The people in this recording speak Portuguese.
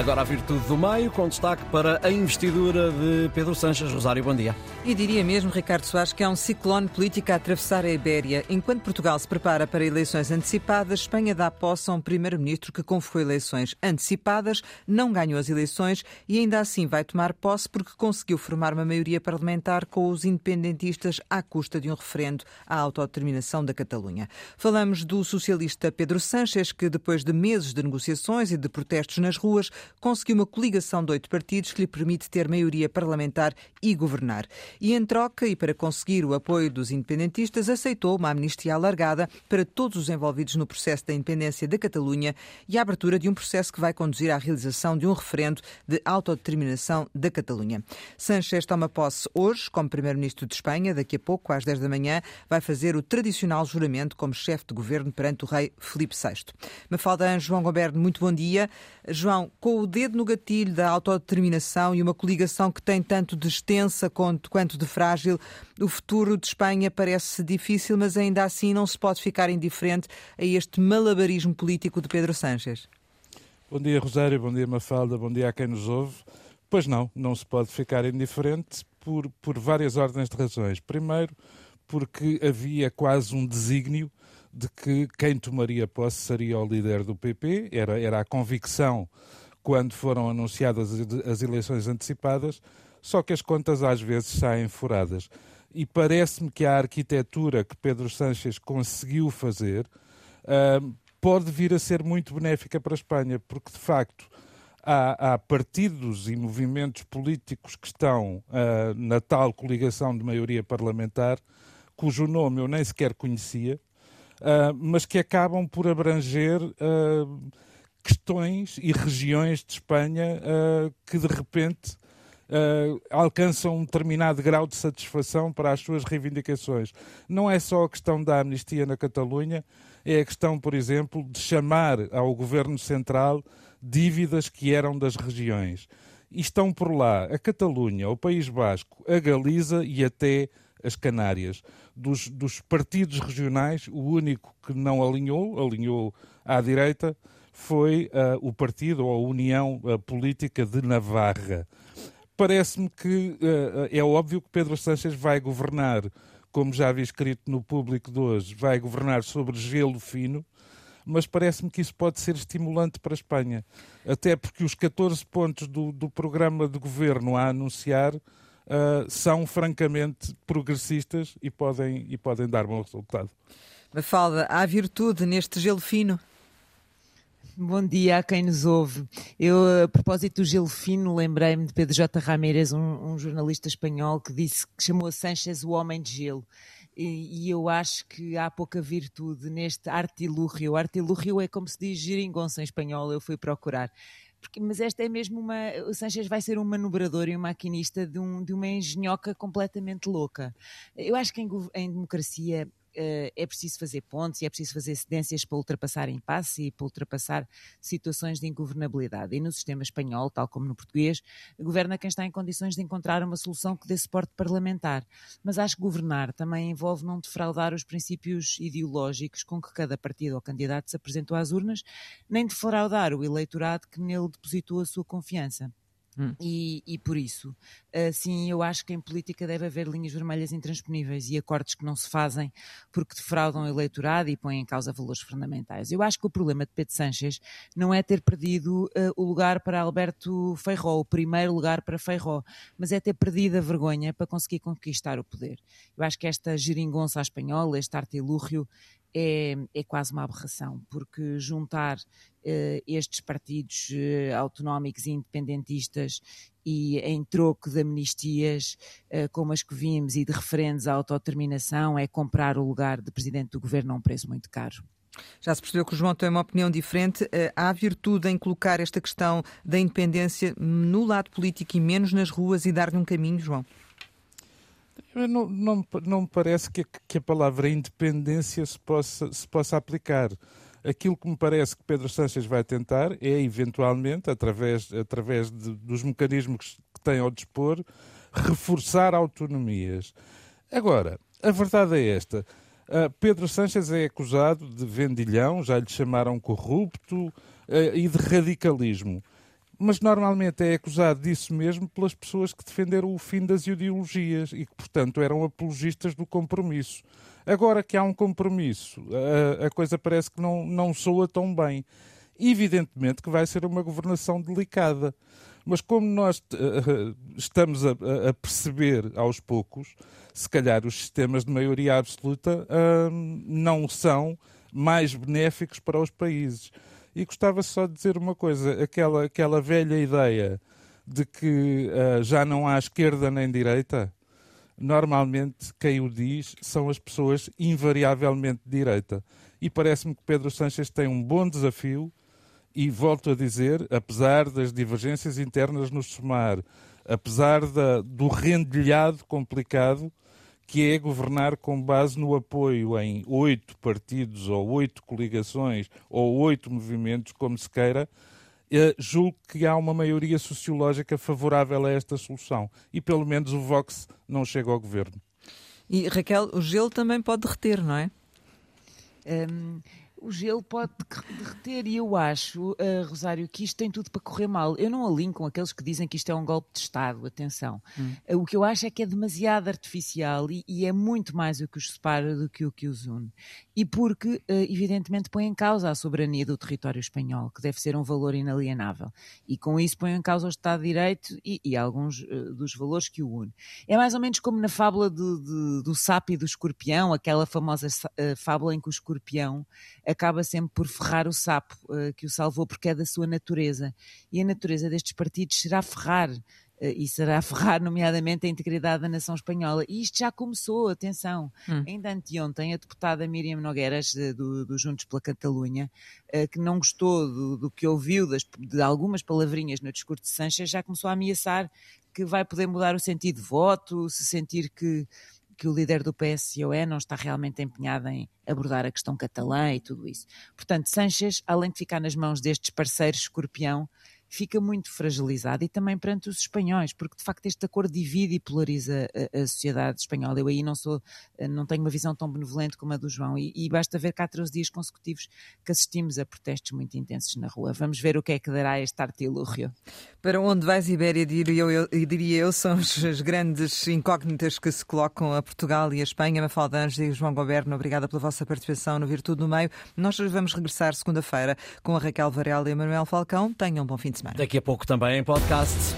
Agora a virtude do meio, com destaque para a investidura de Pedro Sanches. Rosário, bom dia. E diria mesmo, Ricardo Soares, que há um ciclone político a atravessar a Ibéria. Enquanto Portugal se prepara para eleições antecipadas, Espanha dá posse a um primeiro-ministro que convocou eleições antecipadas, não ganhou as eleições e ainda assim vai tomar posse porque conseguiu formar uma maioria parlamentar com os independentistas à custa de um referendo à autodeterminação da Catalunha. Falamos do socialista Pedro Sanches, que depois de meses de negociações e de protestos nas ruas, conseguiu uma coligação de oito partidos que lhe permite ter maioria parlamentar e governar. E em troca, e para conseguir o apoio dos independentistas, aceitou uma amnistia alargada para todos os envolvidos no processo da independência da Catalunha e a abertura de um processo que vai conduzir à realização de um referendo de autodeterminação da Catalunha. Sanchez toma posse hoje como Primeiro-Ministro de Espanha. Daqui a pouco, às 10 da manhã, vai fazer o tradicional juramento como chefe de governo perante o rei Filipe VI. Mafalda João Goberno, muito bom dia. João, com o dedo no gatilho da autodeterminação e uma coligação que tem tanto de extensa quanto, quanto de frágil, o futuro de Espanha parece difícil, mas ainda assim não se pode ficar indiferente a este malabarismo político de Pedro Sánchez. Bom dia, Rosário, bom dia, Mafalda, bom dia a quem nos ouve. Pois não, não se pode ficar indiferente por, por várias ordens de razões. Primeiro, porque havia quase um desígnio de que quem tomaria posse seria o líder do PP, era, era a convicção quando foram anunciadas as eleições antecipadas, só que as contas às vezes saem furadas. E parece-me que a arquitetura que Pedro Sánchez conseguiu fazer uh, pode vir a ser muito benéfica para a Espanha, porque de facto há, há partidos e movimentos políticos que estão uh, na tal coligação de maioria parlamentar, cujo nome eu nem sequer conhecia, uh, mas que acabam por abranger questões e regiões de Espanha uh, que de repente alcançam um determinado grau de satisfação para as suas reivindicações. Não é só a questão da amnistia na Catalunha, é a questão, por exemplo, de chamar ao governo central dívidas que eram das regiões. E estão por lá a Catalunha, o País Basco, a Galiza e até as Canárias. Dos, dos partidos regionais, o único que não alinhou, alinhou à direita, foi uh, o partido ou a União uh, Política de Navarra. Parece-me que uh, é óbvio que Pedro Sánchez vai governar, como já vi escrito no público de hoje, vai governar sobre gelo fino, mas parece-me que isso pode ser estimulante para a Espanha. Até porque os 14 pontos do, do programa de governo a anunciar uh, são francamente progressistas e podem, e podem dar bom resultado. Mafalda, há virtude neste gelo fino? Bom dia a quem nos ouve. Eu, a propósito do gelo fino, lembrei-me de Pedro J. Ramírez, um, um, jornalista espanhol, que disse que chamou a Sanchez o homem de gelo. E, e eu acho que há pouca virtude neste artilúrio. Artilúrio é como se diz geringonça em espanhol, eu fui procurar. Porque, mas esta é mesmo uma. O Sanchez vai ser um manobrador e um maquinista de, um, de uma engenhoca completamente louca. Eu acho que em, em democracia é preciso fazer pontos e é preciso fazer cedências para ultrapassar impasse e para ultrapassar situações de ingovernabilidade. E no sistema espanhol, tal como no português, governa quem está em condições de encontrar uma solução que dê suporte parlamentar. Mas acho que governar também envolve não defraudar os princípios ideológicos com que cada partido ou candidato se apresentou às urnas, nem defraudar o eleitorado que nele depositou a sua confiança. Hum. E, e, por isso, sim, eu acho que em política deve haver linhas vermelhas intransponíveis e acordos que não se fazem porque defraudam o eleitorado e põem em causa valores fundamentais. Eu acho que o problema de Pedro Sánchez não é ter perdido uh, o lugar para Alberto Feijó, o primeiro lugar para Feijó, mas é ter perdido a vergonha para conseguir conquistar o poder. Eu acho que esta geringonça espanhola, este artilúrgio, é, é quase uma aberração, porque juntar uh, estes partidos uh, autonómicos e independentistas e em troco de amnistias, uh, como as que vimos, e de referendos à autodeterminação, é comprar o lugar de presidente do governo a um preço muito caro. Já se percebeu que o João tem uma opinião diferente. Há virtude em colocar esta questão da independência no lado político e menos nas ruas e dar-lhe um caminho, João? Não, não, não me parece que, que a palavra independência se possa, se possa aplicar. Aquilo que me parece que Pedro Sanches vai tentar é, eventualmente, através, através de, dos mecanismos que tem ao dispor, reforçar autonomias. Agora, a verdade é esta. Uh, Pedro Sanches é acusado de vendilhão, já lhe chamaram corrupto uh, e de radicalismo. Mas normalmente é acusado disso mesmo pelas pessoas que defenderam o fim das ideologias e que, portanto, eram apologistas do compromisso. Agora que há um compromisso, a, a coisa parece que não, não soa tão bem. Evidentemente que vai ser uma governação delicada. Mas como nós uh, estamos a, a, perceber aos poucos, se calhar os sistemas de maioria absoluta uh, não são mais benéficos para os países. E gostava só de dizer uma coisa: aquela, aquela velha ideia de que uh, já não há esquerda nem direita, normalmente quem o diz são as pessoas invariavelmente de direita. E parece-me que Pedro Sanches tem um bom desafio e volto a dizer, apesar das divergências internas no SOMAR, apesar da, do rendilhado complicado que é governar com base no apoio em oito partidos ou oito coligações ou oito movimentos, como se queira, eh, julgo que há uma maioria sociológica favorável a esta solução. E pelo menos o Vox não chega ao governo. E Raquel, o gelo também pode derreter, não é? Um, o gelo pode derreter e eu acho, uh, Rosário, que isto tem tudo para correr mal. Eu não alinho com aqueles que dizem que isto é um golpe de Estado, atenção. Hum. Uh, o que eu acho é que é demasiado artificial e, e, é muito mais o que os separa do que o que os une. E porque, uh, evidentemente, põe em causa a soberania do território espanhol, que deve ser um valor inalienável. E com isso põe em causa o Estado de Direito e, e alguns dos valores que o une. É mais ou menos como na fábula de, de, do sapo e do escorpião, aquela famosa fábula em que o escorpião acaba sempre por ferrar o sapo uh, que o salvou porque é da sua natureza. E a natureza destes partidos será ferrar uh, e será ferrar, nomeadamente, a integridade da nação espanhola. E isto já começou, atenção. Hum. Ainda anteontem, a deputada Miriam Nogueiras, do, do Juntos pela Catalunha, uh, que não gostou do, do que ouviu das, de algumas palavrinhas no discurso de Sanches, já começou a ameaçar que vai poder mudar o sentido de voto, se sentir que que o líder do PSOE não está realmente empenhado em abordar a questão catalã e tudo isso. Portanto, Sanches, além de ficar nas mãos destes parceiros escorpião, fica muito fragilizado e também perante os espanhóis, porque de facto este acordo divide e polariza a, a sociedade espanhola. Eu aí não sou, não tenho uma visão tão benevolente como a do João e, e, basta ver que há 13 dias consecutivos que assistimos a protestos muito intensos na rua. Vamos ver o que é que dará este artilúrio. Para onde vais, Ibéria, diria eu, eu, diria eu são as grandes incógnitas que se colocam a Portugal e a Espanha. Mafalda Anjos e João Goberno, obrigada pela vossa participação no Virtude no Meio. Nós vamos regressar segunda-feira com a Raquel Varela e Manuel Falcão. Tenham um bom fim de semana. Daqui a pouco também em podcast.